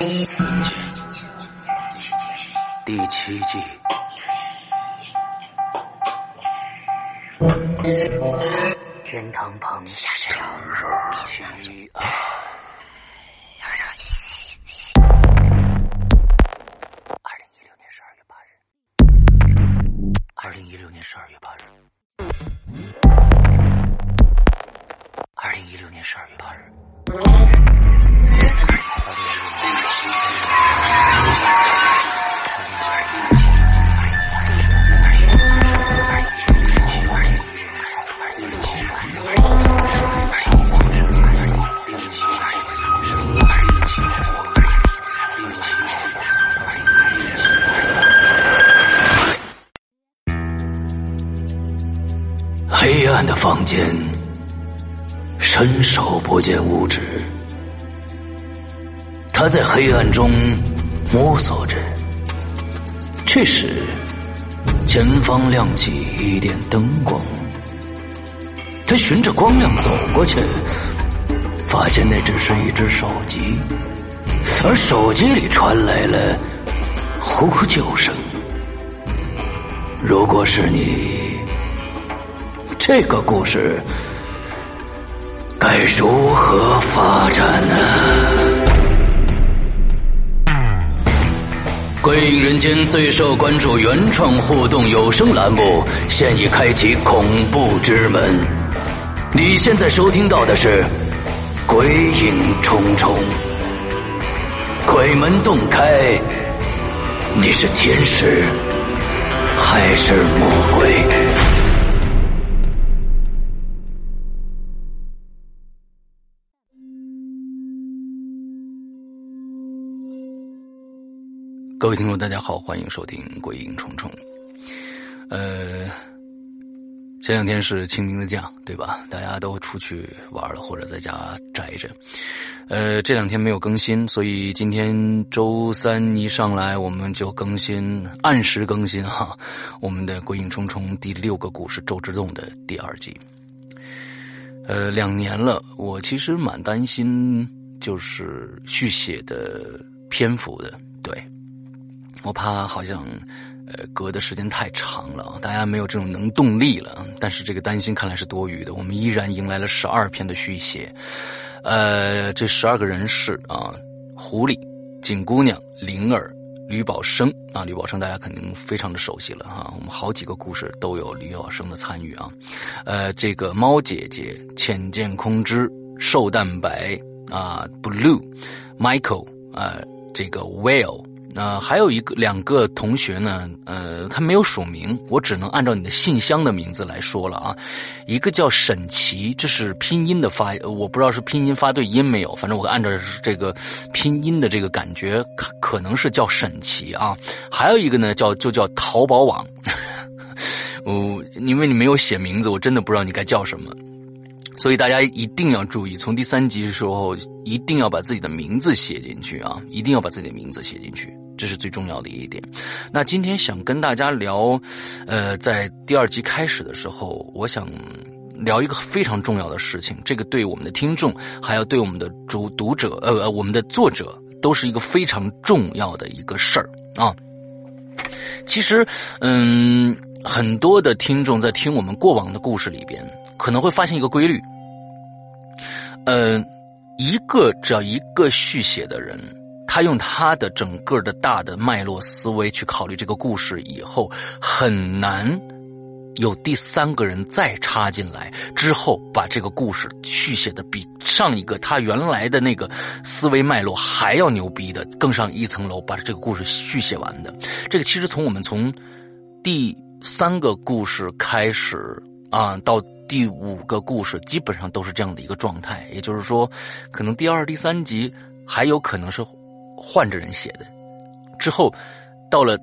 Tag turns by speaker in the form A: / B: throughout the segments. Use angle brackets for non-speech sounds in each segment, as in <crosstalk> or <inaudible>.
A: 第七季。天堂旁，须臾。房间，伸手不见五指。他在黑暗中摸索着。这时，前方亮起一点灯光。他循着光亮走过去，发现那只是一只手机，而手机里传来了呼救声。如果是你。这个故事该如何发展呢？《鬼影人间》最受关注原创互动有声栏目现已开启恐怖之门。你现在收听到的是《鬼影重重》，鬼门洞开，你是天使还是魔鬼？各位听众，大家好，欢迎收听《鬼影重重》。呃，前两天是清明的假，对吧？大家都出去玩了，或者在家宅着。呃，这两天没有更新，所以今天周三一上来，我们就更新，按时更新哈。我们的《鬼影重重》第六个故事《周之洞》的第二集。呃，两年了，我其实蛮担心，就是续写的篇幅的，对。我怕好像，呃，隔的时间太长了，大家没有这种能动力了。但是这个担心看来是多余的。我们依然迎来了十二篇的续写，呃，这十二个人是啊，狐狸、锦姑娘、灵儿、吕宝生啊，吕宝生大家肯定非常的熟悉了哈。我们好几个故事都有吕宝生的参与啊，呃，这个猫姐姐、浅见空之、瘦蛋白啊、Blue、Michael 啊，这个 Whale。那还有一个两个同学呢，呃，他没有署名，我只能按照你的信箱的名字来说了啊。一个叫沈琪，这是拼音的发，我不知道是拼音发对音没有，反正我按照这个拼音的这个感觉，可可能是叫沈琪啊。还有一个呢，叫就叫淘宝网，<laughs> 我因为你没有写名字，我真的不知道你该叫什么。所以大家一定要注意，从第三集的时候一定要把自己的名字写进去啊！一定要把自己的名字写进去，这是最重要的一点。那今天想跟大家聊，呃，在第二集开始的时候，我想聊一个非常重要的事情，这个对我们的听众，还要对我们的主读者，呃，我们的作者，都是一个非常重要的一个事儿啊。其实，嗯，很多的听众在听我们过往的故事里边。可能会发现一个规律，嗯，一个只要一个续写的人，他用他的整个的大的脉络思维去考虑这个故事以后，很难有第三个人再插进来之后，把这个故事续写的比上一个他原来的那个思维脉络还要牛逼的更上一层楼，把这个故事续写完的。这个其实从我们从第三个故事开始啊到。第五个故事基本上都是这样的一个状态，也就是说，可能第二、第三集还有可能是换着人写的，之后到了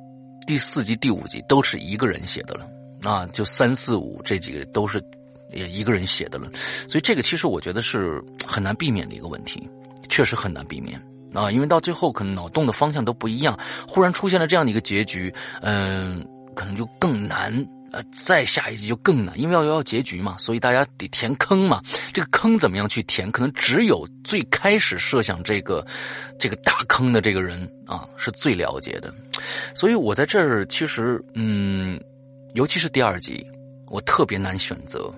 A: 第四集、第五集都是一个人写的了。啊，就三四五这几个都是也一个人写的了，所以这个其实我觉得是很难避免的一个问题，确实很难避免。啊，因为到最后可能脑洞的方向都不一样，忽然出现了这样的一个结局，嗯。可能就更难呃，再下一集就更难，因为要要结局嘛，所以大家得填坑嘛。这个坑怎么样去填？可能只有最开始设想这个这个大坑的这个人啊，是最了解的。所以我在这儿其实，嗯，尤其是第二集，我特别难选择。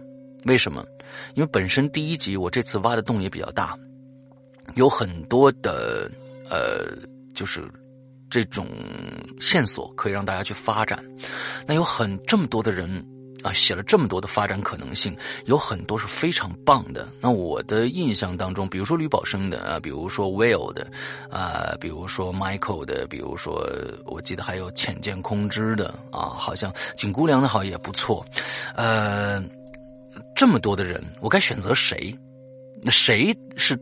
A: 为什么？因为本身第一集我这次挖的洞也比较大，有很多的呃，就是。这种线索可以让大家去发展，那有很这么多的人啊，写了这么多的发展可能性，有很多是非常棒的。那我的印象当中，比如说吕宝生的啊，比如说 Will 的啊，比如说 Michael 的，比如说我记得还有浅见空知的啊，好像景姑娘的好也不错。呃，这么多的人，我该选择谁？那谁是？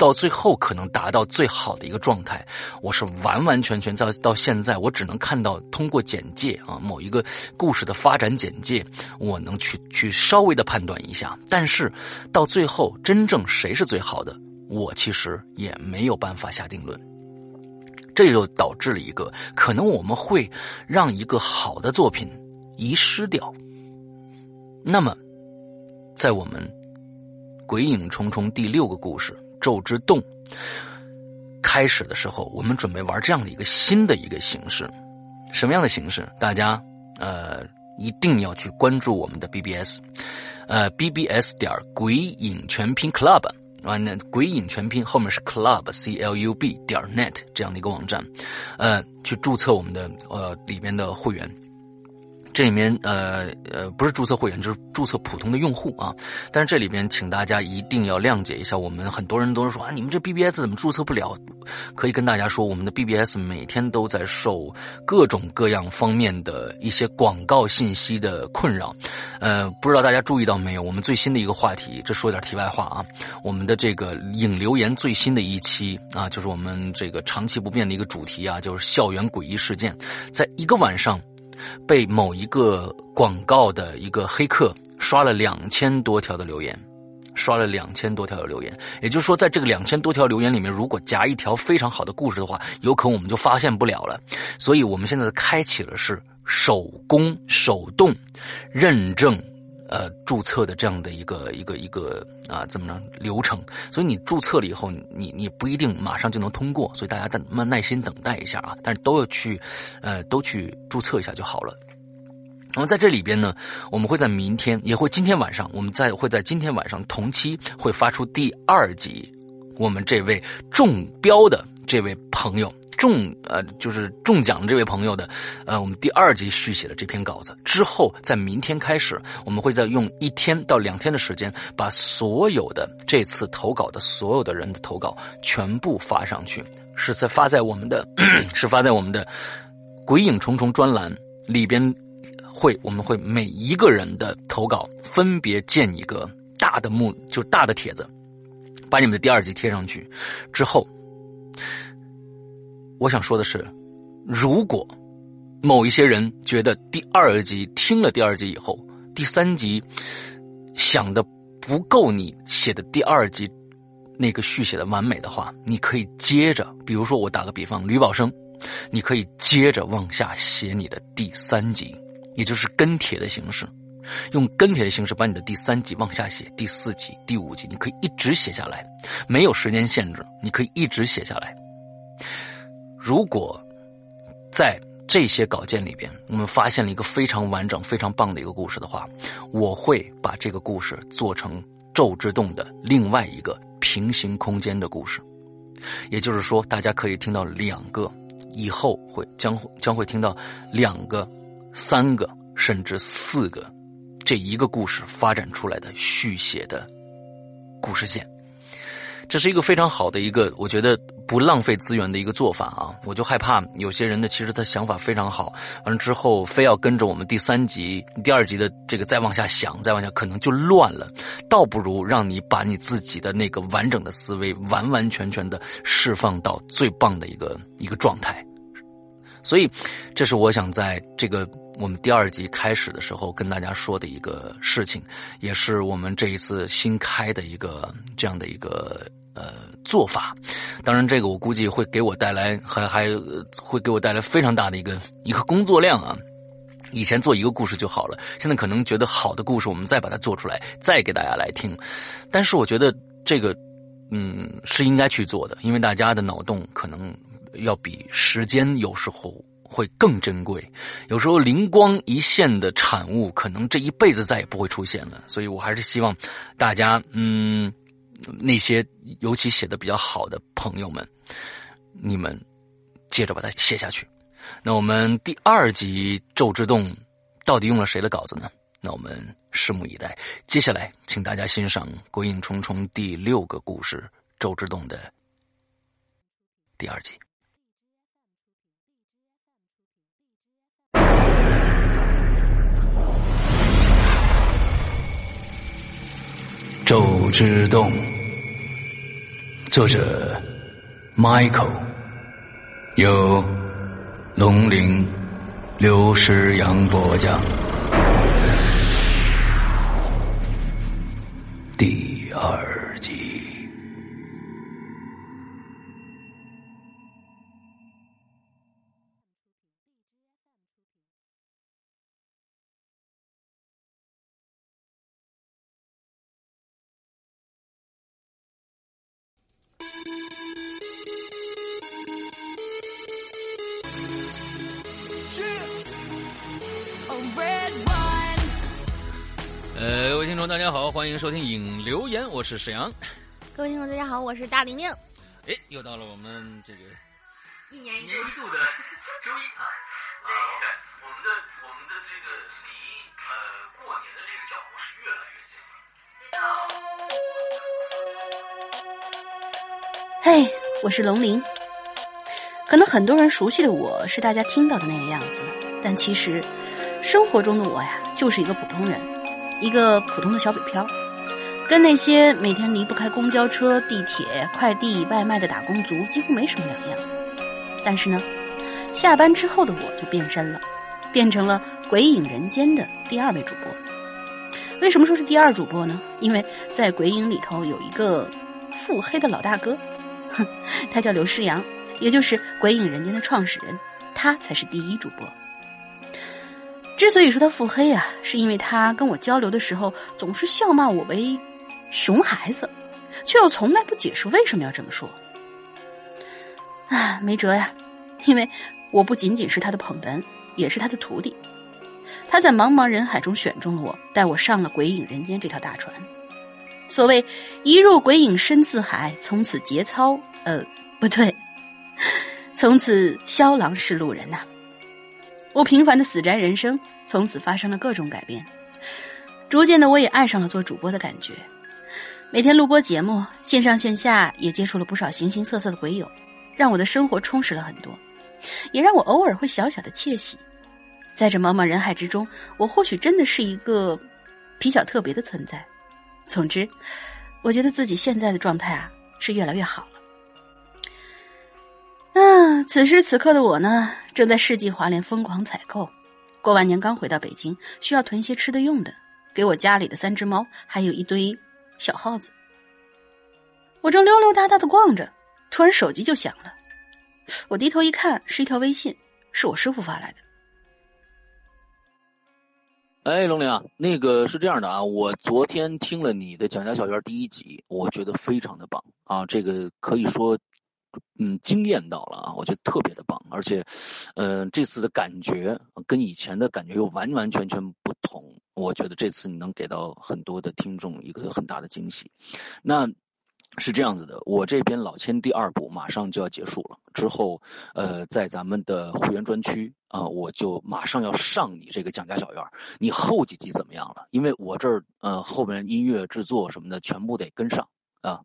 A: 到最后可能达到最好的一个状态，我是完完全全在到现在，我只能看到通过简介啊，某一个故事的发展简介，我能去去稍微的判断一下。但是到最后，真正谁是最好的，我其实也没有办法下定论。这就导致了一个可能，我们会让一个好的作品遗失掉。那么，在我们《鬼影重重》第六个故事。咒之洞开始的时候，我们准备玩这样的一个新的一个形式，什么样的形式？大家呃一定要去关注我们的 BBS，呃 BBS 点鬼影全拼 Club 啊，那鬼影全拼后面是 Club C L U B 点 net 这样的一个网站，呃，去注册我们的呃里面的会员。这里面呃呃不是注册会员，就是注册普通的用户啊。但是这里边请大家一定要谅解一下，我们很多人都是说啊，你们这 BBS 怎么注册不了？可以跟大家说，我们的 BBS 每天都在受各种各样方面的一些广告信息的困扰。呃，不知道大家注意到没有？我们最新的一个话题，这说点题外话啊，我们的这个影留言最新的一期啊，就是我们这个长期不变的一个主题啊，就是校园诡异事件，在一个晚上。被某一个广告的一个黑客刷了两千多条的留言，刷了两千多条的留言，也就是说，在这个两千多条留言里面，如果夹一条非常好的故事的话，有可能我们就发现不了了。所以我们现在开启了是手工手动认证。呃，注册的这样的一个一个一个啊，怎么着流程？所以你注册了以后，你你不一定马上就能通过，所以大家等慢耐心等待一下啊。但是都要去，呃，都去注册一下就好了。那么在这里边呢，我们会在明天，也会今天晚上，我们在会在今天晚上同期会发出第二集，我们这位中标的这位朋友。中呃，就是中奖的这位朋友的，呃，我们第二集续写的这篇稿子之后，在明天开始，我们会再用一天到两天的时间，把所有的这次投稿的所有的人的投稿全部发上去，是在发在我们的，<clears throat> 是发在我们的“鬼影重重”专栏里边，会我们会每一个人的投稿分别建一个大的木，就大的帖子，把你们的第二集贴上去之后。我想说的是，如果某一些人觉得第二集听了第二集以后，第三集想的不够你写的第二集那个续写的完美的话，你可以接着，比如说我打个比方，吕宝生，你可以接着往下写你的第三集，也就是跟帖的形式，用跟帖的形式把你的第三集往下写，第四集、第五集，你可以一直写下来，没有时间限制，你可以一直写下来。如果在这些稿件里边，我们发现了一个非常完整、非常棒的一个故事的话，我会把这个故事做成《咒之洞》的另外一个平行空间的故事。也就是说，大家可以听到两个，以后会将将会听到两个、三个，甚至四个，这一个故事发展出来的续写的故事线。这是一个非常好的一个，我觉得不浪费资源的一个做法啊！我就害怕有些人呢，其实他想法非常好，完了之后非要跟着我们第三集、第二集的这个再往下想，再往下可能就乱了。倒不如让你把你自己的那个完整的思维完完全全的释放到最棒的一个一个状态。所以，这是我想在这个我们第二集开始的时候跟大家说的一个事情，也是我们这一次新开的一个这样的一个。呃，做法，当然这个我估计会给我带来，还还会给我带来非常大的一个一个工作量啊。以前做一个故事就好了，现在可能觉得好的故事，我们再把它做出来，再给大家来听。但是我觉得这个，嗯，是应该去做的，因为大家的脑洞可能要比时间有时候会更珍贵。有时候灵光一现的产物，可能这一辈子再也不会出现了。所以我还是希望大家，嗯，那些尤其写的比较好的朋友们，你们接着把它写下去。那我们第二集《咒之洞》到底用了谁的稿子呢？那我们拭目以待。接下来，请大家欣赏《鬼影重重》第六个故事《咒之洞》的第二集。《咒之洞》，作者：Michael，由。龙陵，刘诗阳播讲，第二欢迎收听影留言，我是沈阳。
B: 各位听众，大家好，我是大玲玲。
A: 哎，又到了我们这个
B: 一年一
A: 度的周一啊。啊，OK，我们的我们的这个离呃过年的这个脚步是越来
B: 越近了。嘿，我是龙鳞。可能很多人熟悉的我是大家听到的那个样子，但其实生活中的我呀，就是一个普通人。一个普通的小北漂，跟那些每天离不开公交车、地铁、快递、外卖的打工族几乎没什么两样。但是呢，下班之后的我就变身了，变成了《鬼影人间》的第二位主播。为什么说是第二主播呢？因为在《鬼影》里头有一个腹黑的老大哥，哼，他叫刘诗阳，也就是《鬼影人间》的创始人，他才是第一主播。之所以说他腹黑啊，是因为他跟我交流的时候总是笑骂我为熊孩子，却又从来不解释为什么要这么说。啊，没辙呀，因为我不仅仅是他的捧哏，也是他的徒弟。他在茫茫人海中选中了我，带我上了鬼影人间这条大船。所谓一入鬼影深似海，从此节操……呃，不对，<laughs> 从此萧郎是路人呐。我平凡的死宅人生从此发生了各种改变，逐渐的我也爱上了做主播的感觉。每天录播节目，线上线下也接触了不少形形色色的鬼友，让我的生活充实了很多，也让我偶尔会小小的窃喜。在这茫茫人海之中，我或许真的是一个比较特别的存在。总之，我觉得自己现在的状态啊是越来越好了。啊，此时此刻的我呢，正在世纪华联疯狂采购。过完年刚回到北京，需要囤些吃的用的，给我家里的三只猫，还有一堆小耗子。我正溜溜达达的逛着，突然手机就响了。我低头一看，是一条微信，是我师傅发来的。
C: 哎，龙玲啊，那个是这样的啊，我昨天听了你的蒋家小院第一集，我觉得非常的棒啊，这个可以说。嗯，惊艳到了啊！我觉得特别的棒，而且，嗯，这次的感觉跟以前的感觉又完完全全同。我觉得这次你能给到很多的听众一个很大的惊喜。那是这样子的，我这边老千第二部马上就要结束了，之后，呃，在咱们的会员专区啊，我就马上要上你这个蒋家小院。你后几集怎么样了？因为我这儿呃后面音乐制作什么的全部得跟上啊。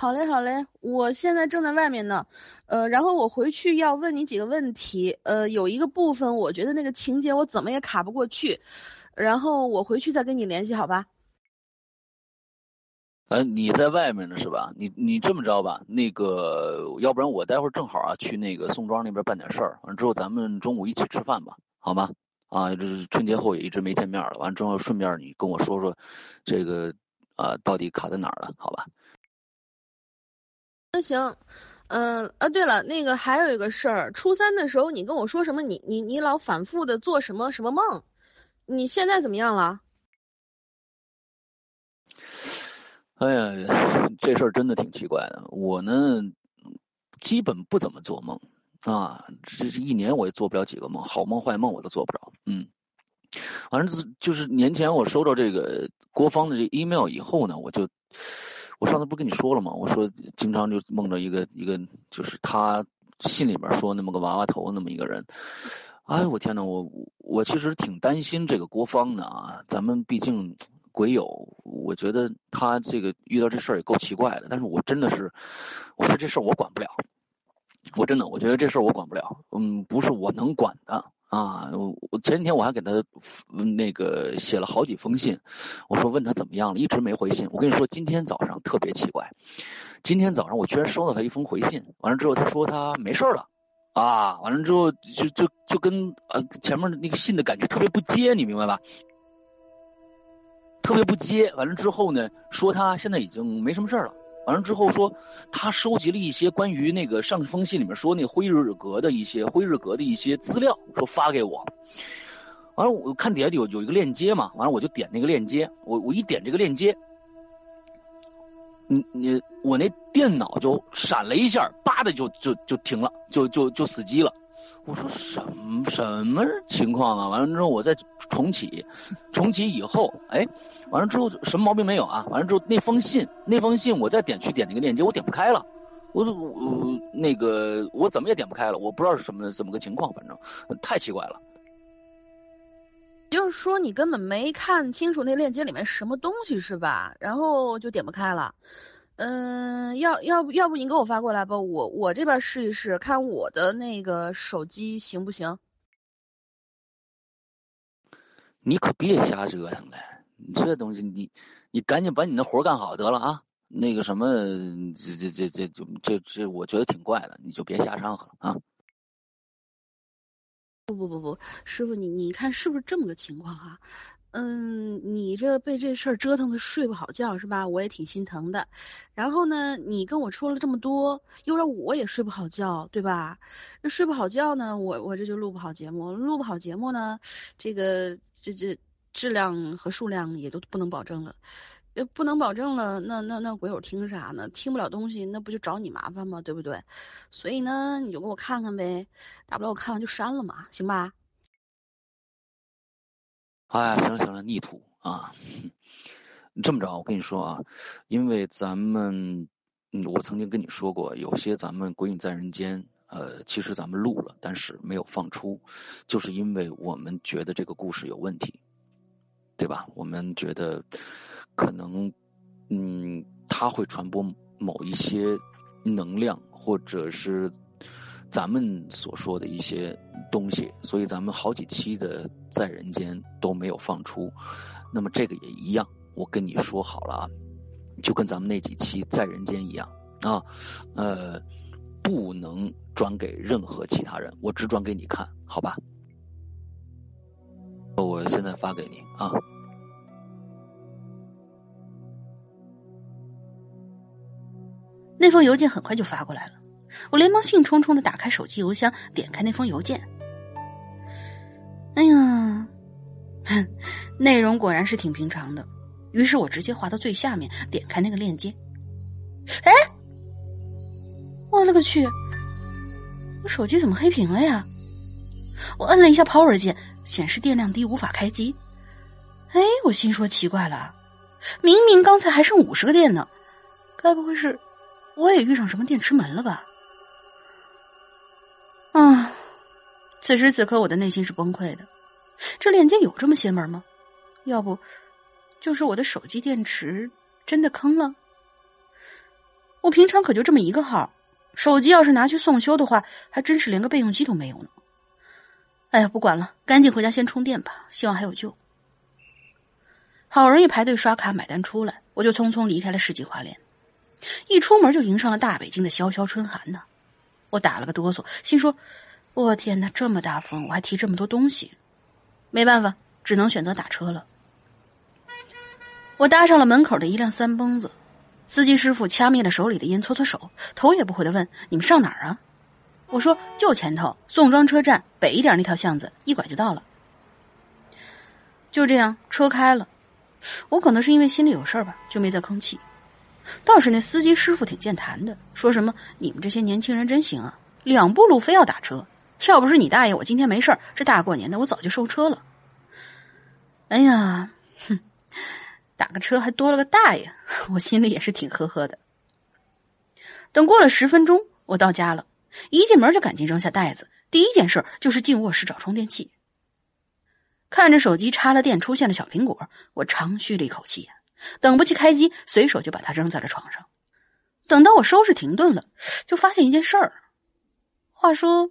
D: 好嘞，好嘞，我现在正在外面呢，呃，然后我回去要问你几个问题，呃，有一个部分我觉得那个情节我怎么也卡不过去，然后我回去再跟你联系，好吧？
C: 呃，你在外面呢是吧？你你这么着吧，那个要不然我待会儿正好啊去那个宋庄那边办点事儿，完之后咱们中午一起吃饭吧，好吗？啊，这是春节后也一直没见面了，完之后顺便你跟我说说这个啊到底卡在哪儿了，好吧？
D: 那行，嗯啊，对了，那个还有一个事儿，初三的时候你跟我说什么？你你你老反复的做什么什么梦？你现在怎么样了？
C: 哎呀，这事儿真的挺奇怪的。我呢，基本不怎么做梦啊，这这一年我也做不了几个梦，好梦坏梦我都做不着。嗯，反正就是年前我收到这个郭芳的这 email 以后呢，我就。我上次不跟你说了吗？我说经常就梦着一个一个，就是他信里边说那么个娃娃头那么一个人。哎，我天呐，我我其实挺担心这个郭芳的啊。咱们毕竟鬼友，我觉得他这个遇到这事儿也够奇怪的。但是我真的是，我说这事儿我管不了。我真的，我觉得这事儿我管不了。嗯，不是我能管的。啊，我前几天我还给他那个写了好几封信，我说问他怎么样了，一直没回信。我跟你说，今天早上特别奇怪，今天早上我居然收到他一封回信，完了之后他说他没事了，啊，完了之后就就就跟呃前面那个信的感觉特别不接，你明白吧？特别不接，完了之后呢，说他现在已经没什么事了。完了之后说，他收集了一些关于那个上封信里面说那辉日阁的一些辉日阁的一些资料，说发给我。完了我看底下有有一个链接嘛，完了我就点那个链接，我我一点这个链接，你你我那电脑就闪了一下，叭的就就就停了，就就就死机了。我说什么什么情况啊？完了之后我再重启，重启以后，哎，完了之后什么毛病没有啊？完了之后那封信，那封信我再点去点那个链接，我点不开了，我我那个我怎么也点不开了，我不知道是什么怎么个情况，反正太奇怪了。
D: 就是说你根本没看清楚那链接里面什么东西是吧？然后就点不开了。嗯，要要不要不您给我发过来吧，我我这边试一试，看我的那个手机行不行？
C: 你可别瞎折腾了，你这东西你你赶紧把你那活干好得了啊！那个什么，这这这这就这这，我觉得挺怪的，你就别瞎掺和了啊！
D: 不不不不，师傅你你看是不是这么个情况啊？嗯，你这被这事儿折腾的睡不好觉是吧？我也挺心疼的。然后呢，你跟我说了这么多，又让我也睡不好觉，对吧？那睡不好觉呢，我我这就录不好节目，录不好节目呢，这个这这质量和数量也都不能保证了，不能保证了，那那那鬼友听啥呢？听不了东西，那不就找你麻烦吗？对不对？所以呢，你就给我看看呗，大不了我看完就删了嘛，行吧？
C: 哎，行了行了，逆徒啊！这么着，我跟你说啊，因为咱们，我曾经跟你说过，有些咱们《鬼影在人间》，呃，其实咱们录了，但是没有放出，就是因为我们觉得这个故事有问题，对吧？我们觉得可能，嗯，它会传播某一些能量，或者是。咱们所说的一些东西，所以咱们好几期的在人间都没有放出。那么这个也一样，我跟你说好了啊，就跟咱们那几期在人间一样啊，呃，不能转给任何其他人，我只转给你看，好吧？我现在发给你啊。
B: 那封邮件很快就发过来了。我连忙兴冲冲的打开手机邮箱，点开那封邮件。哎呀，哼，<laughs> 内容果然是挺平常的。于是我直接滑到最下面，点开那个链接。哎，我勒个去！我手机怎么黑屏了呀？我摁了一下 Power 键，显示电量低，无法开机。哎，我心说奇怪了，明明刚才还剩五十个电呢，该不会是我也遇上什么电池门了吧？啊！此时此刻，我的内心是崩溃的。这链接有这么邪门吗？要不，就是我的手机电池真的坑了？我平常可就这么一个号，手机要是拿去送修的话，还真是连个备用机都没有呢。哎呀，不管了，赶紧回家先充电吧，希望还有救。好容易排队刷卡买单出来，我就匆匆离开了世纪华联。一出门就迎上了大北京的萧萧春寒呢。我打了个哆嗦，心说：“我天哪，这么大风，我还提这么多东西，没办法，只能选择打车了。”我搭上了门口的一辆三蹦子，司机师傅掐灭了手里的烟，搓搓手，头也不回的问：“你们上哪儿啊？”我说：“就前头宋庄车站北一点那条巷子，一拐就到了。”就这样，车开了。我可能是因为心里有事儿吧，就没再吭气。倒是那司机师傅挺健谈的，说什么：“你们这些年轻人真行啊，两步路非要打车。要不是你大爷，我今天没事儿，这大过年的，我早就收车了。”哎呀，哼，打个车还多了个大爷，我心里也是挺呵呵的。等过了十分钟，我到家了，一进门就赶紧扔下袋子，第一件事就是进卧室找充电器。看着手机插了电，出现了小苹果，我长吁了一口气。等不及开机，随手就把它扔在了床上。等到我收拾停顿了，就发现一件事儿。话说，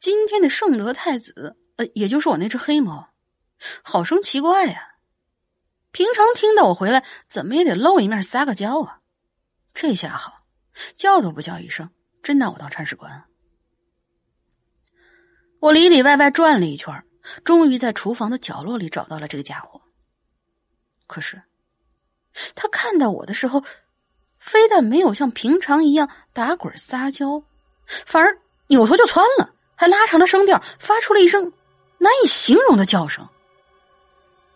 B: 今天的圣德太子，呃，也就是我那只黑猫，好生奇怪呀。平常听到我回来，怎么也得露一面撒个娇啊。这下好，叫都不叫一声，真拿我当铲屎官。我里里外外转了一圈，终于在厨房的角落里找到了这个家伙。可是。他看到我的时候，非但没有像平常一样打滚撒娇，反而扭头就窜了，还拉长了声调，发出了一声难以形容的叫声。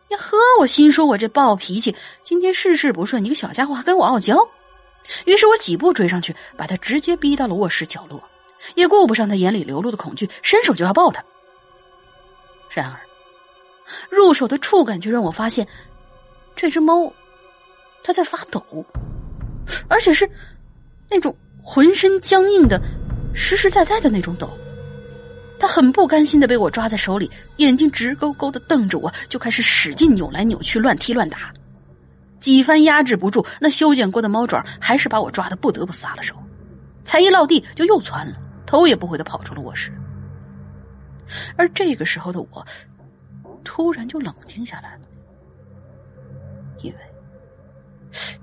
B: 呀呵！我心说，我这暴脾气，今天事事不顺，你个小家伙还跟我傲娇。于是我几步追上去，把他直接逼到了卧室角落，也顾不上他眼里流露的恐惧，伸手就要抱他。然而，入手的触感却让我发现，这只猫。他在发抖，而且是那种浑身僵硬的、实实在在的那种抖。他很不甘心的被我抓在手里，眼睛直勾勾的瞪着我，就开始使劲扭来扭去、乱踢乱打。几番压制不住，那修剪过的猫爪还是把我抓的不得不撒了手。才一落地，就又窜了，头也不回的跑出了卧室。而这个时候的我，突然就冷静下来了，因为。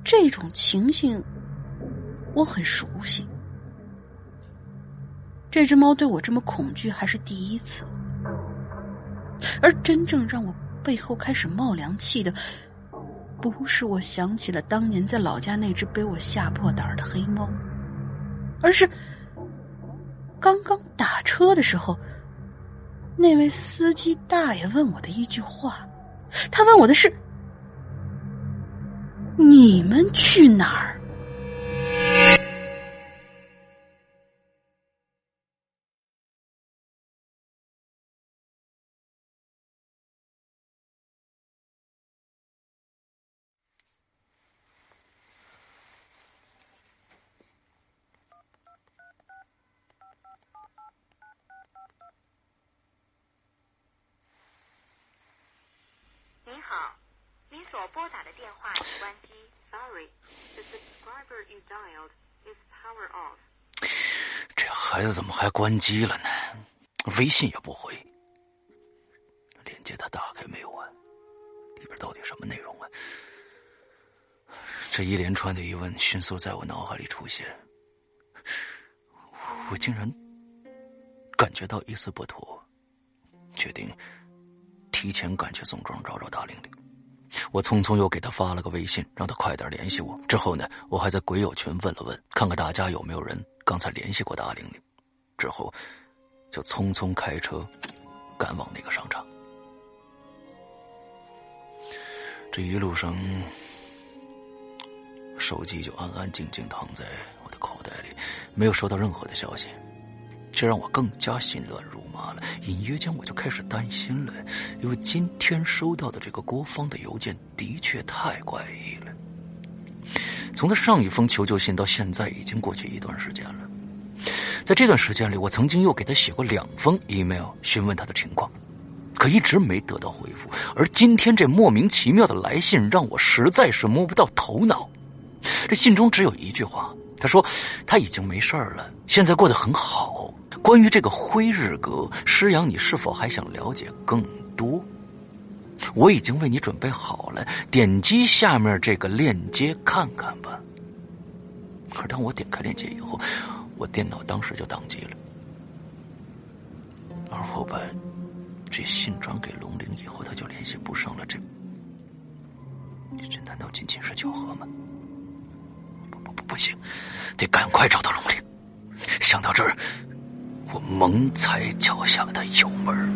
B: 这种情形，我很熟悉。这只猫对我这么恐惧还是第一次，而真正让我背后开始冒凉气的，不是我想起了当年在老家那只被我吓破胆的黑猫，而是刚刚打车的时候，那位司机大爷问我的一句话。他问我的是。你们去哪儿？
E: 你好，所拨打的电话已关机。Sorry, the subscriber you dialed is power off.
A: 这孩子怎么还关机了呢？微信也不回，链接他打开没有啊？里边到底什么内容啊？这一连串的疑问迅速在我脑海里出现，我竟然感觉到一丝不妥，决定提前赶去宋庄找找大玲玲。我匆匆又给他发了个微信，让他快点联系我。之后呢，我还在鬼友群问了问，看看大家有没有人刚才联系过的阿玲玲。之后，就匆匆开车赶往那个商场。这一路上，手机就安安静静躺在我的口袋里，没有收到任何的消息。这让我更加心乱如麻了，隐约间我就开始担心了，因为今天收到的这个郭芳的邮件的确太怪异了。从他上一封求救信到现在，已经过去一段时间了。在这段时间里，我曾经又给他写过两封 email 询问他的情况，可一直没得到回复。而今天这莫名其妙的来信，让我实在是摸不到头脑。这信中只有一句话，他说他已经没事了，现在过得很好。关于这个辉日阁，师阳，你是否还想了解更多？我已经为你准备好了，点击下面这个链接看看吧。可当我点开链接以后，我电脑当时就宕机了。而我把这信转给龙玲以后，他就联系不上了。这，这难道仅仅是巧合吗？不行，得赶快找到龙玲。想到这儿，我猛踩脚下的油门。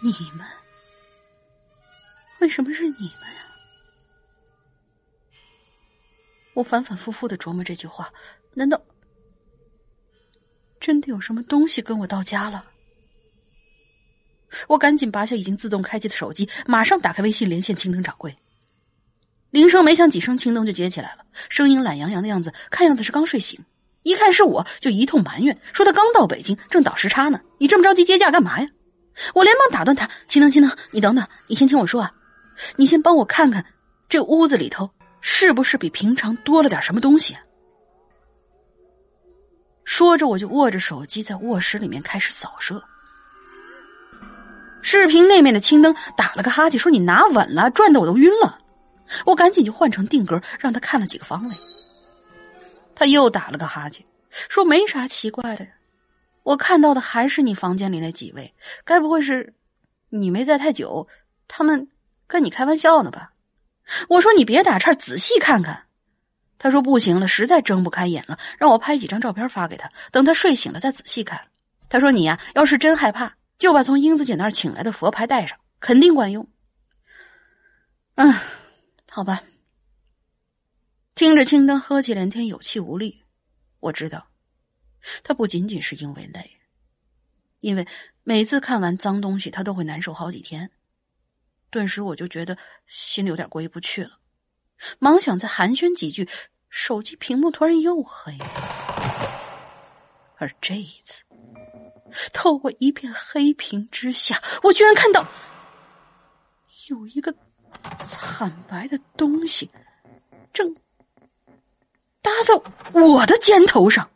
B: 你们？为什么是你们呀？我反反复复的琢磨这句话，难道真的有什么东西跟我到家了？我赶紧拔下已经自动开机的手机，马上打开微信连线青灯掌柜。铃声没响几声，青灯就接起来了，声音懒洋洋的样子，看样子是刚睡醒。一看是我，就一通埋怨，说他刚到北京，正倒时差呢。你这么着急接驾干嘛呀？我连忙打断他：“青灯，青灯，你等等，你先听我说啊，你先帮我看看这屋子里头是不是比平常多了点什么东西。”说着，我就握着手机在卧室里面开始扫射。视频那面的青灯打了个哈欠，说：“你拿稳了，转的我都晕了。”我赶紧就换成定格，让他看了几个方位。他又打了个哈欠，说：“没啥奇怪的。”我看到的还是你房间里那几位，该不会是你没在太久，他们跟你开玩笑呢吧？我说你别打岔，仔细看看。他说不行了，实在睁不开眼了，让我拍几张照片发给他，等他睡醒了再仔细看。他说你呀，要是真害怕，就把从英子姐那儿请来的佛牌带上，肯定管用。嗯，好吧。听着青灯呵气连天，有气无力，我知道。他不仅仅是因为累，因为每次看完脏东西，他都会难受好几天。顿时我就觉得心里有点过意不去了，忙想再寒暄几句，手机屏幕突然又黑了。而这一次，透过一片黑屏之下，我居然看到有一个惨白的东西正搭在我的肩头上。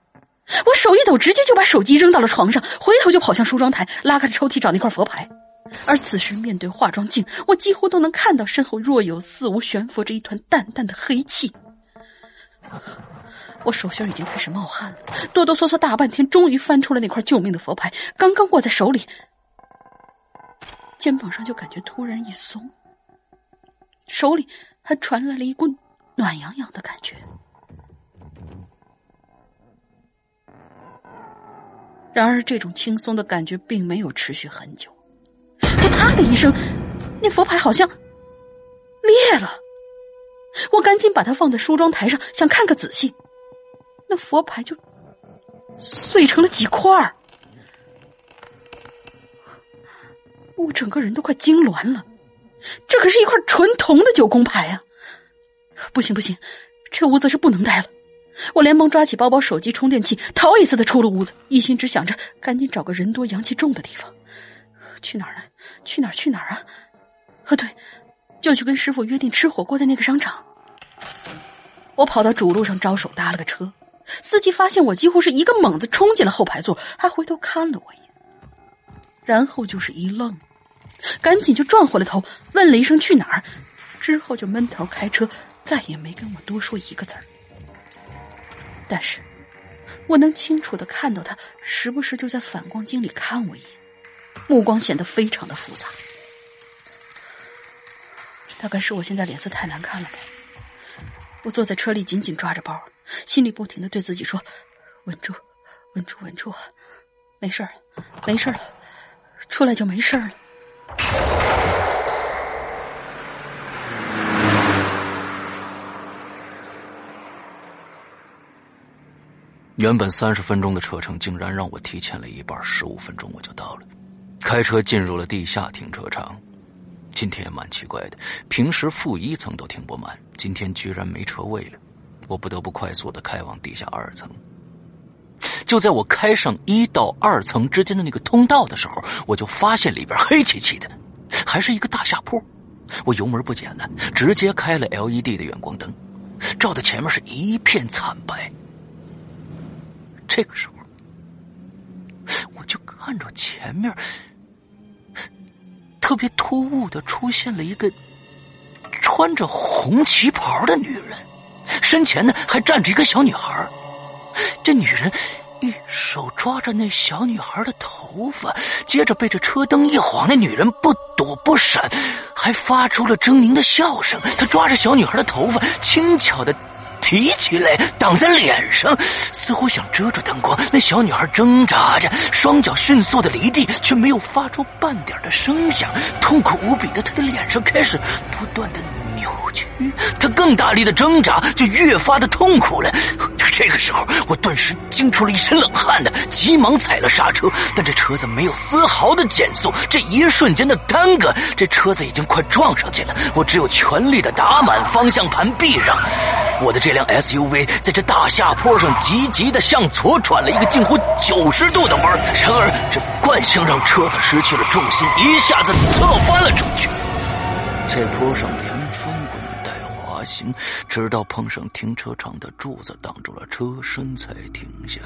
B: 我手一抖，直接就把手机扔到了床上，回头就跑向梳妆台，拉开抽屉找那块佛牌。而此时面对化妆镜，我几乎都能看到身后若有似无悬浮着一团淡淡的黑气。我手心已经开始冒汗了，哆哆嗦嗦大半天，终于翻出了那块救命的佛牌。刚刚握在手里，肩膀上就感觉突然一松，手里还传来了一股暖洋洋的感觉。然而，这种轻松的感觉并没有持续很久。的一声，那佛牌好像裂了。我赶紧把它放在梳妆台上，想看个仔细。那佛牌就碎成了几块儿。我整个人都快痉挛了。这可是一块纯铜的九宫牌啊！不行不行，这屋子是不能待了。我连忙抓起包包、手机、充电器，逃一似的出了屋子，一心只想着赶紧找个人多、阳气重的地方。去哪儿了？去哪儿？去哪儿啊？啊，对，就去跟师傅约定吃火锅的那个商场。我跑到主路上招手搭了个车，司机发现我几乎是一个猛子冲进了后排座，还回头看了我一眼，然后就是一愣，赶紧就转回了头，问了一声去哪儿，之后就闷头开车，再也没跟我多说一个字儿。但是，我能清楚的看到他时不时就在反光镜里看我一眼，目光显得非常的复杂。大概是我现在脸色太难看了吧。我坐在车里紧紧抓着包，心里不停的对自己说：“稳住，稳住，稳住，没事了，没事了，出来就没事了。”
A: 原本三十分钟的车程，竟然让我提前了一半，十五分钟我就到了。开车进入了地下停车场，今天也蛮奇怪的，平时负一层都停不满，今天居然没车位了。我不得不快速的开往地下二层。就在我开上一到二层之间的那个通道的时候，我就发现里边黑漆漆的，还是一个大下坡。我油门不减了，直接开了 LED 的远光灯，照的前面是一片惨白。这个时候，我就看着前面特别突兀的出现了一个穿着红旗袍的女人，身前呢还站着一个小女孩。这女人一手抓着那小女孩的头发，接着被这车灯一晃，那女人不躲不闪，还发出了狰狞的笑声。她抓着小女孩的头发，轻巧的。提起来挡在脸上，似乎想遮住灯光。那小女孩挣扎着，双脚迅速的离地，却没有发出半点的声响。痛苦无比的她的脸上开始不断的扭曲，她更大力的挣扎，就越发的痛苦了。这个时候，我顿时惊出了一身冷汗的，急忙踩了刹车，但这车子没有丝毫的减速。这一瞬间的耽搁，这车子已经快撞上去了。我只有全力的打满方向盘，避让。我的这辆 SUV 在这大下坡上急急的向左转了一个近乎九十度的弯，然而这惯性让车子失去了重心，一下子侧翻了出去，在坡上连翻滚。滑行，直到碰上停车场的柱子挡住了车身，才停下。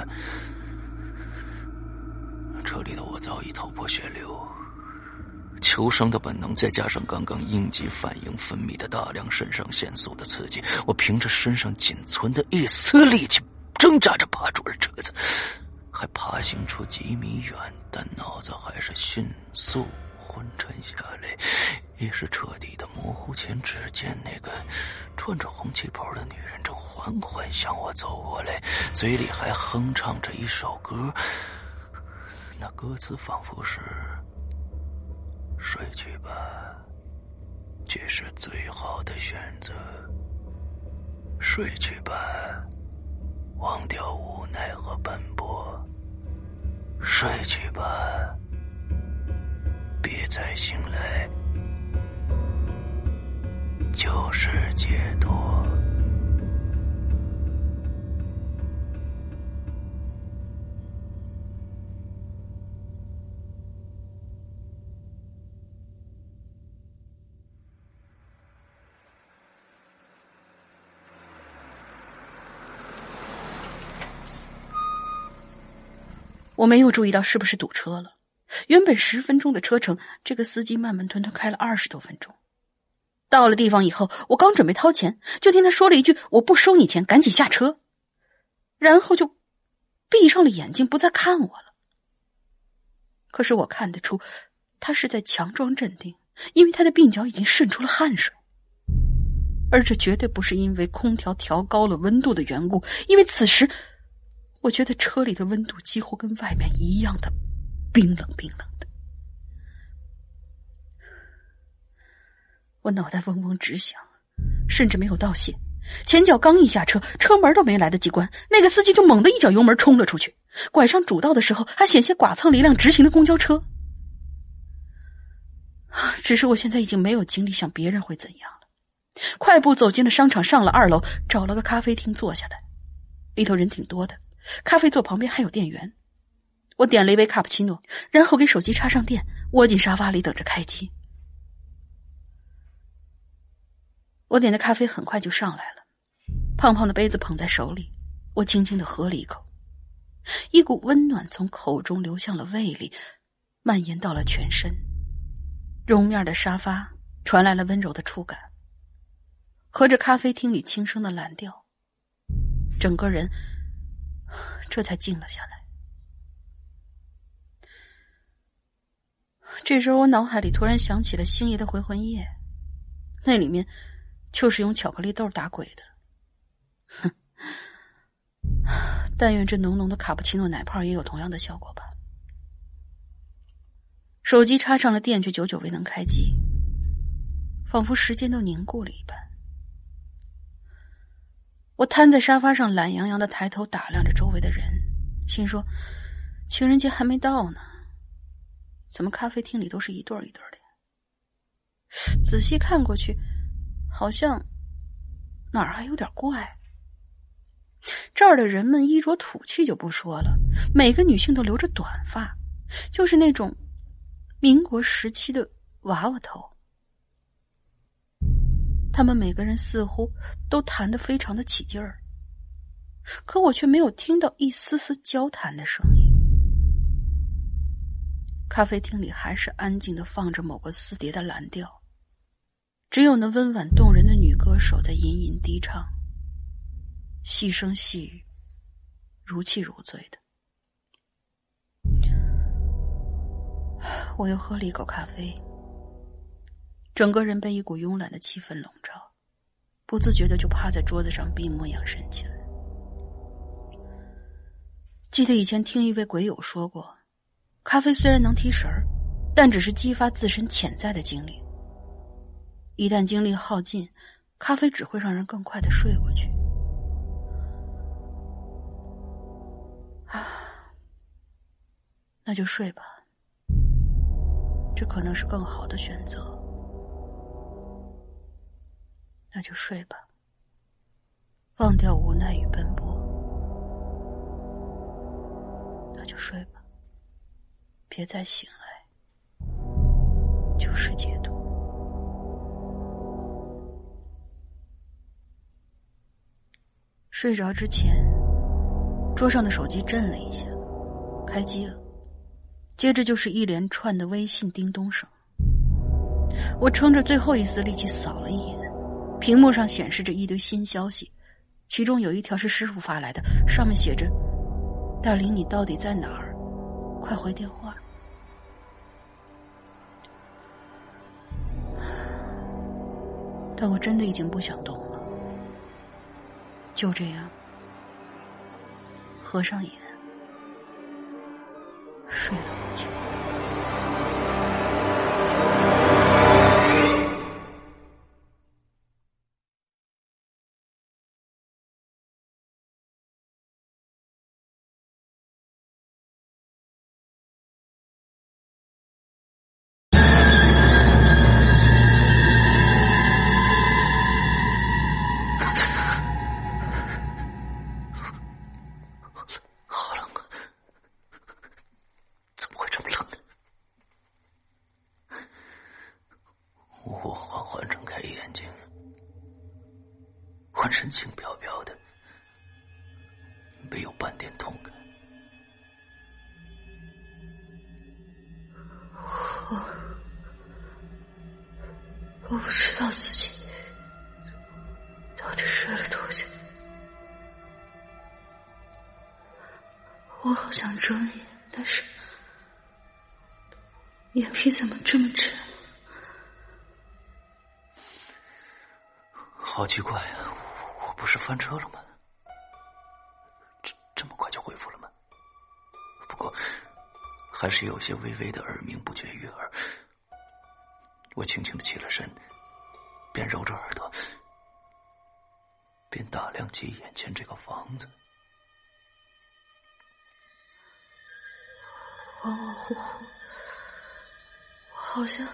A: 车里的我早已头破血流，求生的本能再加上刚刚应激反应分泌的大量肾上腺素的刺激，我凭着身上仅存的一丝力气，挣扎着爬出了车子，还爬行出几米远，但脑子还是迅速昏沉下来。意识彻底的模糊前，只见那个穿着红旗袍的女人正缓缓向我走过来，嘴里还哼唱着一首歌。那歌词仿佛是：“睡去吧，这是最好的选择。睡去吧，忘掉无奈和奔波。睡去吧，别再醒来。”就是解脱。
B: 我没有注意到是不是堵车了。原本十分钟的车程，这个司机慢慢吞吞开了二十多分钟。到了地方以后，我刚准备掏钱，就听他说了一句：“我不收你钱，赶紧下车。”然后就闭上了眼睛，不再看我了。可是我看得出，他是在强装镇定，因为他的鬓角已经渗出了汗水，而这绝对不是因为空调调高了温度的缘故，因为此时我觉得车里的温度几乎跟外面一样的冰冷冰冷的。我脑袋嗡嗡直响，甚至没有道谢。前脚刚一下车，车门都没来得及关，那个司机就猛地一脚油门冲了出去，拐上主道的时候还险些剐蹭了一辆直行的公交车。只是我现在已经没有精力想别人会怎样了，快步走进了商场，上了二楼，找了个咖啡厅坐下来，里头人挺多的，咖啡座旁边还有店员。我点了一杯卡布奇诺，然后给手机插上电，窝进沙发里等着开机。我点的咖啡很快就上来了，胖胖的杯子捧在手里，我轻轻的喝了一口，一股温暖从口中流向了胃里，蔓延到了全身。绒面的沙发传来了温柔的触感，和着咖啡厅里轻声的蓝调，整个人 <sighs> 这才静了下来。这时候，我脑海里突然想起了星爷的回魂夜，那里面。就是用巧克力豆打鬼的，哼！但愿这浓浓的卡布奇诺奶泡也有同样的效果吧。手机插上了电，却久久未能开机，仿佛时间都凝固了一般。我瘫在沙发上，懒洋洋的抬头打量着周围的人，心说：情人节还没到呢，怎么咖啡厅里都是一对一对的？仔细看过去。好像哪儿还有点怪。这儿的人们衣着土气就不说了，每个女性都留着短发，就是那种民国时期的娃娃头。他们每个人似乎都谈得非常的起劲儿，可我却没有听到一丝丝交谈的声音。咖啡厅里还是安静的放着某个四碟的蓝调。只有那温婉动人的女歌手在吟吟低唱，细声细语，如泣如醉的。我又喝了一口咖啡，整个人被一股慵懒的气氛笼罩，不自觉的就趴在桌子上闭目养神起来。记得以前听一位鬼友说过，咖啡虽然能提神儿，但只是激发自身潜在的精力。一旦精力耗尽，咖啡只会让人更快的睡过去。啊，那就睡吧。这可能是更好的选择。那就睡吧，忘掉无奈与奔波。那就睡吧，别再醒来，就是解脱。睡着之前，桌上的手机震了一下，开机了。接着就是一连串的微信叮咚声。我撑着最后一丝力气扫了一眼，屏幕上显示着一堆新消息，其中有一条是师傅发来的，上面写着：“大林，你到底在哪儿？快回电话。”但我真的已经不想动了，就这样，合上眼。睡了过去。睁眼，但是眼皮怎么这么沉？
A: 好奇怪啊！我不是翻车了吗？这这么快就恢复了吗？不过还是有些微微的耳鸣不绝于耳。我轻轻的起了身，边揉着耳朵，边打量起眼前这个房子。
B: 恍恍惚惚，我好像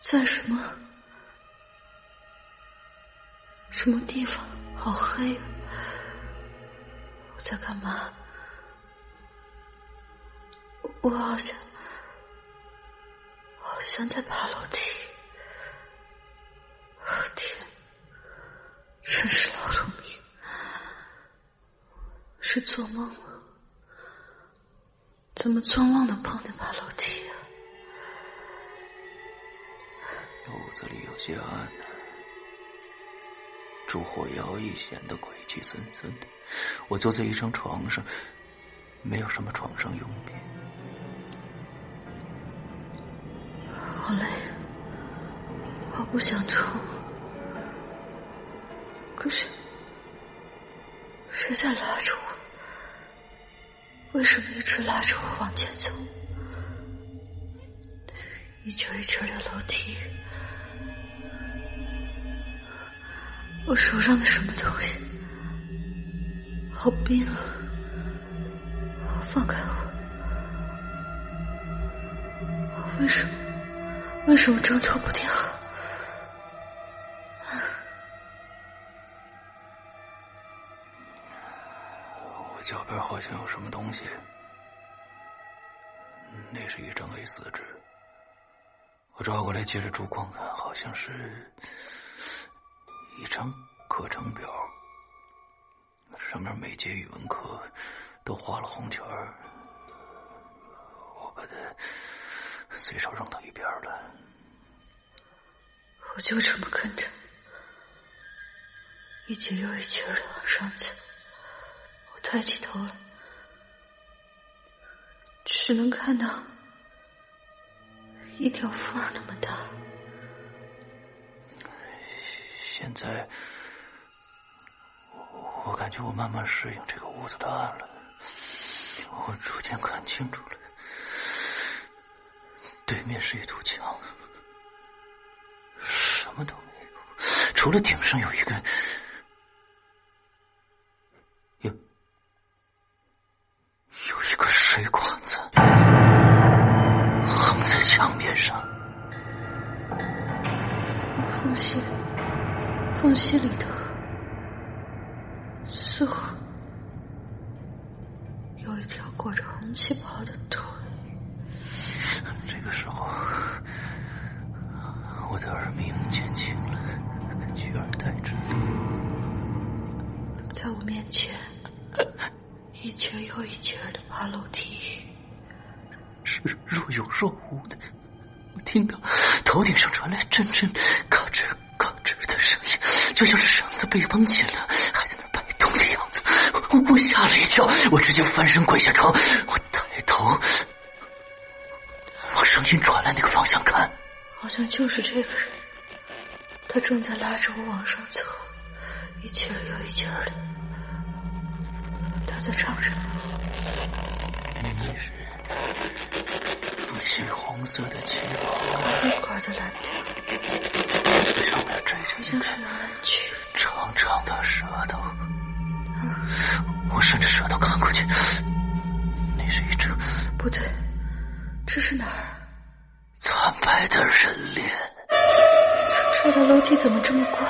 B: 在什么？什么地方？好黑！我在干嘛？我好像好像在爬楼梯。我天，真是劳碌命！是做梦吗？怎么做梦都碰见爬楼梯啊？
A: 屋子里有些暗。烛火摇曳，显得鬼气森森的。我坐在一张床上，没有什么床上用品。
B: 好累，我不想动。可是，谁在拉着我？为什么一直拉着我往前走？一圈一圈的楼梯。我手上的什么东西？好冰啊！放开我！为什么？为什么挣脱不掉？
A: 脚边好像有什么东西，那是一张 A 四纸。我抓过来，借着烛光看，好像是。一张课程表，上面每节语文课都画了红圈儿，我把它随手扔到一边了。
B: 我就这么跟着，
F: 一节又一节的往上走。抬起头来，只能看到一条缝儿那么大。
A: 现在，我感觉我慢慢适应这个屋子的暗了，我逐渐看清楚了，对面是一堵墙，什么都没有，除了顶上有一个有一个水管子横在墙面上，
F: 缝隙。缝隙里头，似乎有一条裹着红旗袍的腿。
A: 这个时候，我的耳鸣减轻了，取而代之，
F: 在我面前，<laughs> 一节又一节的爬楼梯，
A: 是若有若无的。我听到头顶上传来阵阵咔吱嘎吱的声音。就像是绳子被绷紧了，还在那摆动的样子。我我吓了一跳，我直接翻身跪下床。我抬头往声音传来那个方向看，
F: 好像就是这个人。他正在拉着我往上走，一节又一节的。他在唱什么？
A: 你是不系红色的旗袍，
F: 一块的蓝
A: 条，上面缀着。长长的舌头，我顺着舌头看过去，那是一只
F: 不对，这是哪儿？
A: 惨白的人脸。
F: 这的楼梯怎么这么怪？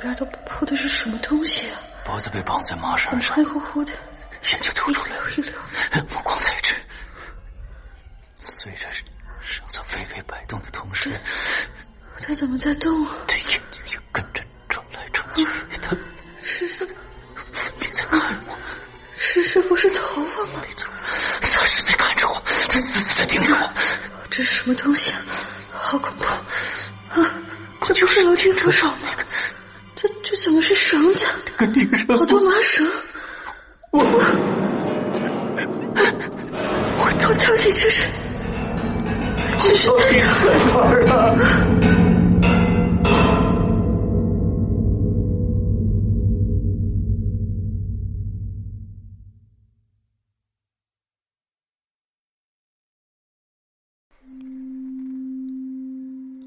F: 边都铺的是什么东西啊？
A: 脖子被绑在麻绳上，
F: 黑乎乎的，
A: 眼睛凸出来，
F: 一溜
A: 目光呆滞。随着。绳子微微摆动的同时，
F: 他怎么在动？
A: 他眼睛也跟着转来转去。他
F: 是是，
A: 分别在看我。
F: 是是不是头发吗？
A: 没错，他是在看着我，他死死的盯着我。
F: 这是什么东西啊？好恐怖！啊，这不是楼梯扶手吗？怎么是绳子？好多麻绳。
A: 我我
F: 我到底这是？这是在哪儿啊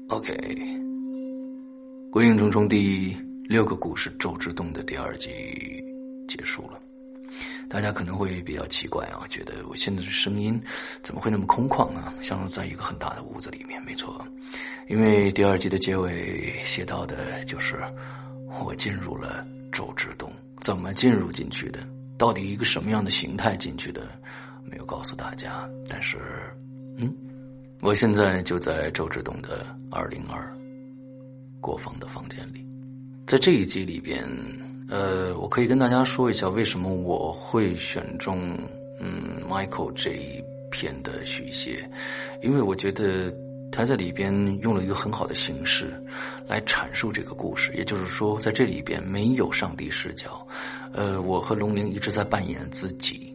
A: ？OK，《鬼影重重》第六个故事《周之洞》的第二集结束了。大家可能会比较奇怪啊，觉得我现在的声音怎么会那么空旷呢？像在一个很大的屋子里面。没错，因为第二集的结尾写到的就是我进入了周之洞，怎么进入进去的，到底一个什么样的形态进去的，没有告诉大家。但是，嗯，我现在就在周之洞的二零二国防的房间里，在这一集里边。呃，我可以跟大家说一下为什么我会选中嗯 Michael 这一篇的续写，因为我觉得他在里边用了一个很好的形式来阐述这个故事，也就是说在这里边没有上帝视角，呃，我和龙玲一直在扮演自己，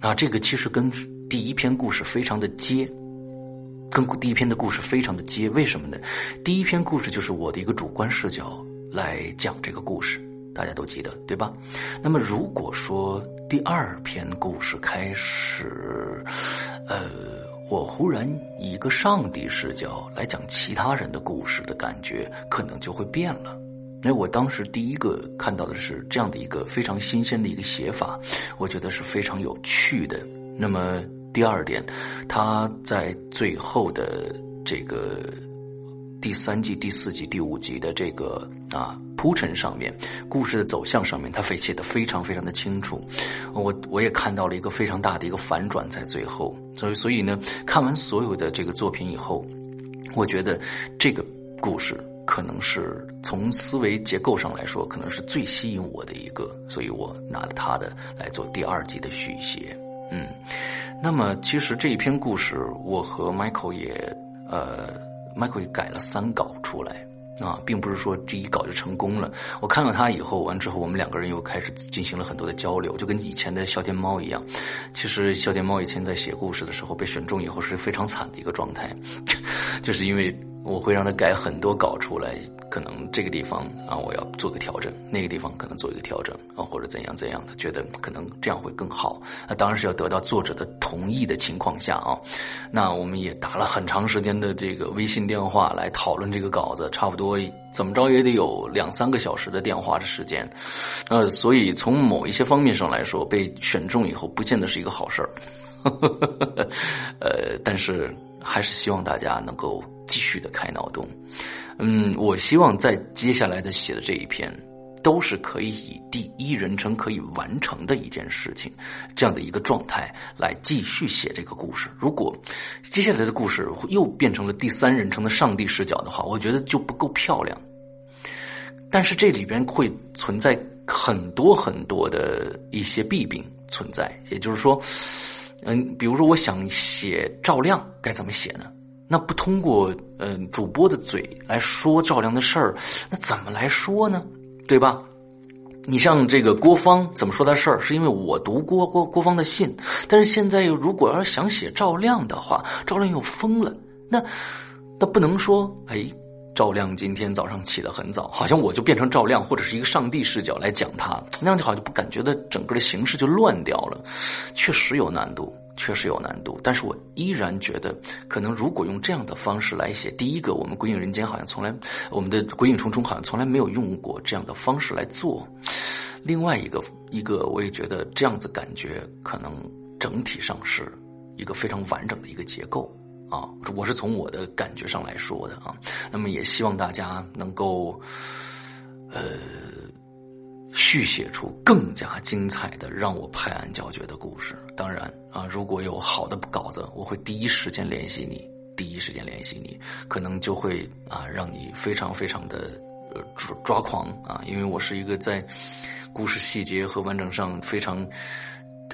A: 啊，这个其实跟第一篇故事非常的接，跟第一篇的故事非常的接，为什么呢？第一篇故事就是我的一个主观视角来讲这个故事。大家都记得对吧？那么如果说第二篇故事开始，呃，我忽然以一个上帝视角来讲其他人的故事的感觉，可能就会变了。那我当时第一个看到的是这样的一个非常新鲜的一个写法，我觉得是非常有趣的。那么第二点，他在最后的这个。第三季、第四季、第五集的这个啊铺陈上面，故事的走向上面，他会写的非常非常的清楚。我我也看到了一个非常大的一个反转在最后，所以所以呢，看完所有的这个作品以后，我觉得这个故事可能是从思维结构上来说，可能是最吸引我的一个，所以我拿了他的来做第二集的续写。嗯，那么其实这一篇故事，我和 Michael 也呃。，Michael 改了三稿出来。啊，并不是说这一稿就成功了。我看到他以后，完之后，我们两个人又开始进行了很多的交流，就跟以前的笑天猫一样。其实笑天猫以前在写故事的时候被选中以后是非常惨的一个状态，<laughs> 就是因为我会让他改很多稿出来。可能这个地方啊，我要做个调整；那个地方可能做一个调整啊，或者怎样怎样的，觉得可能这样会更好。那当然是要得到作者的同意的情况下啊。那我们也打了很长时间的这个微信电话来讨论这个稿子，差不多怎么着也得有两三个小时的电话的时间。呃，所以从某一些方面上来说，被选中以后不见得是一个好事儿。<laughs> 呃，但是还是希望大家能够继续的开脑洞。嗯，我希望在接下来的写的这一篇，都是可以以第一人称可以完成的一件事情，这样的一个状态来继续写这个故事。如果接下来的故事又变成了第三人称的上帝视角的话，我觉得就不够漂亮。但是这里边会存在很多很多的一些弊病存在，也就是说，嗯，比如说我想写赵亮，该怎么写呢？那不通过嗯主播的嘴来说赵亮的事儿，那怎么来说呢？对吧？你像这个郭芳怎么说他事儿？是因为我读郭郭郭芳的信，但是现在如果要是想写赵亮的话，赵亮又疯了。那那不能说哎，赵亮今天早上起得很早，好像我就变成赵亮或者是一个上帝视角来讲他，那样就好像不感觉的整个的形式就乱掉了，确实有难度。确实有难度，但是我依然觉得，可能如果用这样的方式来写，第一个，我们《鬼影人间》好像从来，我们的《鬼影重重》好像从来没有用过这样的方式来做。另外一个，一个我也觉得这样子感觉，可能整体上是一个非常完整的一个结构啊。我是从我的感觉上来说的啊。那么也希望大家能够，呃。续写出更加精彩的让我拍案叫绝的故事。当然啊，如果有好的稿子，我会第一时间联系你，第一时间联系你，可能就会啊让你非常非常的呃抓抓狂啊，因为我是一个在故事细节和完整上非常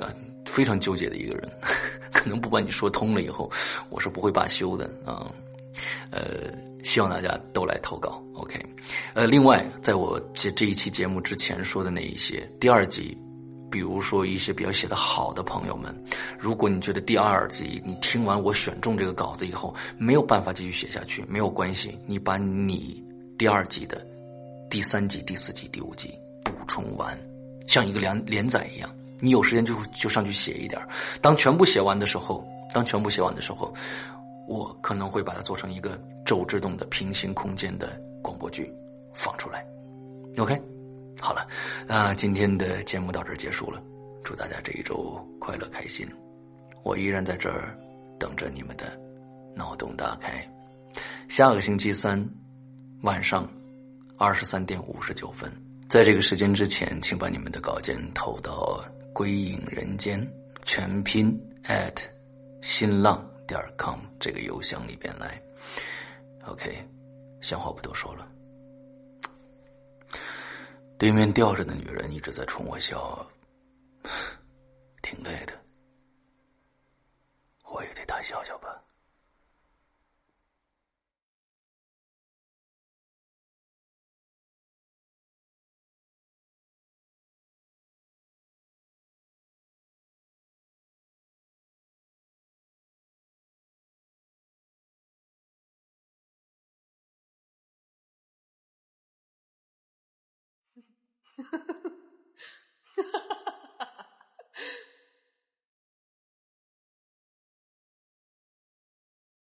A: 啊非常纠结的一个人，<laughs> 可能不把你说通了以后，我是不会罢休的啊，呃。希望大家都来投稿，OK。呃，另外，在我这这一期节目之前说的那一些第二集，比如说一些比较写的好的朋友们，如果你觉得第二集你听完我选中这个稿子以后没有办法继续写下去，没有关系，你把你第二集的第三集、第四集、第五集补充完，像一个连连载一样，你有时间就就上去写一点。当全部写完的时候，当全部写完的时候。我可能会把它做成一个周之洞的平行空间的广播剧，放出来。OK，好了，那今天的节目到这儿结束了。祝大家这一周快乐开心。我依然在这儿等着你们的脑洞大开。下个星期三晚上二十三点五十九分，在这个时间之前，请把你们的稿件投到“归隐人间”全拼 at 新浪。点 com 这个邮箱里边来，OK，闲话不多说了。对面吊着的女人一直在冲我笑，<laughs> 挺累的，我也对她笑笑吧。